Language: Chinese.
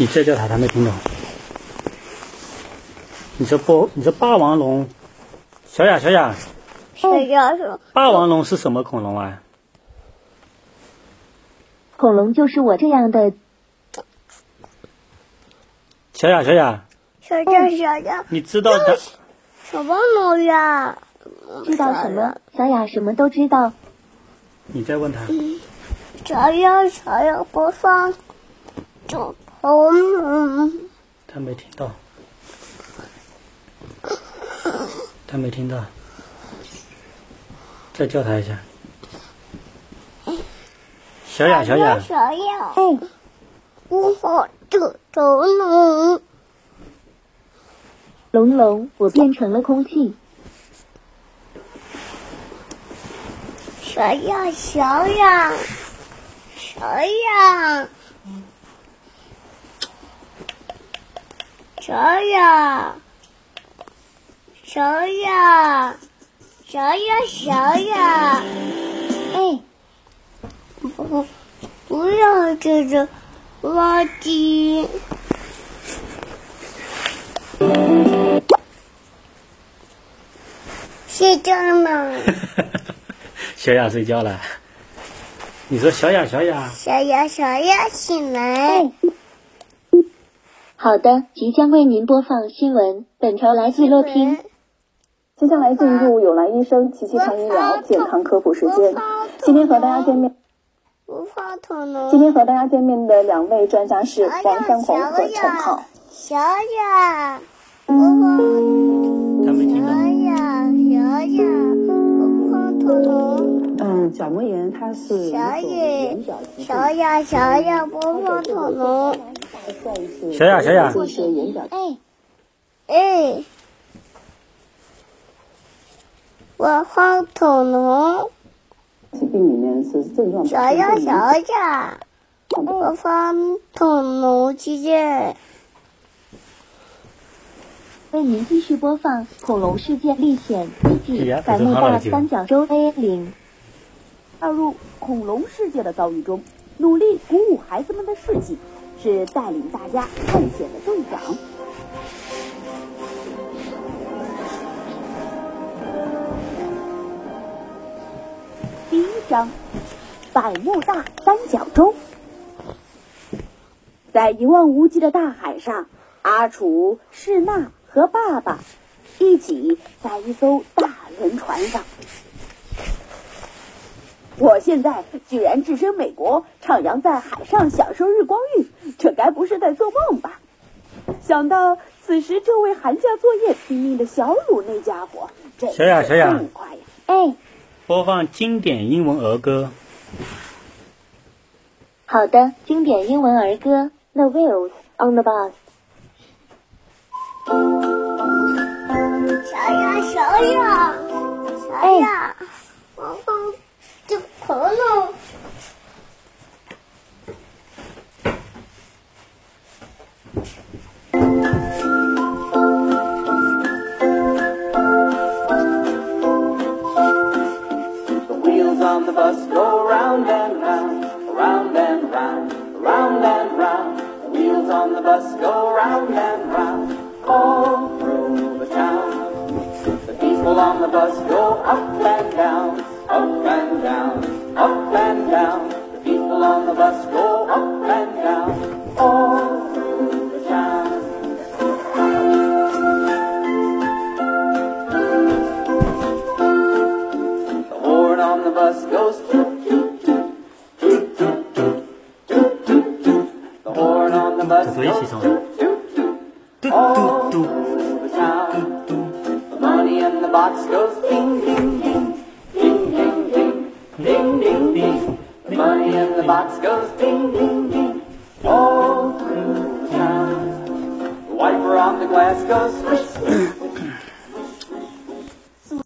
你再叫他，他没听懂。你说不？你说霸王龙？小雅，小雅，霸王龙是什么恐龙啊？恐龙就是我这样的。小雅，小雅，小雅，小雅，你知道的？什么龙呀？知道什么？小雅什么都知道。你再问他。小雅，小雅，播放。恐龙。他没听到。他没听到。再叫他一下。小雅，小雅。小雅。嗯。我好这头龙。龙龙，我变成了空气。小雅，小雅，小雅。小雅，小雅，小雅，小雅，哎，不，不要这个垃圾。睡觉了。小雅睡觉了。你说小雅，小雅。小雅，小雅，醒来。好的，即将为您播放新闻。本条来自乐听。接下来进入有兰医生奇奇谈医疗健康科普时间。今天和大家见面，今天和大家见面的两位专家是王三红和陈浩。小雅，他没听到。小雅，小雅，播放恐龙。嗯，角膜炎它是小野，小雅，小雅，播放恐龙。小雅，小雅，哎，哎，我画恐龙。疾病里面是？症状。小雅，小雅，我画恐龙机械。为您继续播放《恐龙世界历险记》百慕大三角洲 A 零。踏入恐龙世界的遭遇中，努力鼓舞孩子们的士气。是带领大家探险的队长。第一章：百慕大三角洲。在一望无际的大海上，阿楚、世娜和爸爸一起在一艘大轮船上。我现在居然置身美国，徜徉在海上，享受日光浴，这该不是在做梦吧？想到此时正为寒假作业拼命的小鲁那家伙，小雅，小雅，快呀！哎，播放经典英文儿歌。好的，经典英文儿歌《The Wheels on the Bus》。The wheels on the bus go round and round, round and round, round and round. The wheels on the bus go round and round, all through the town. The people on the bus go up and down up and down, up and down. The people on the bus go the money in the box goes ding ding ding ding ding ding ding ding The Money in the box goes ding ding ding all through town. The wiper on the glass goes.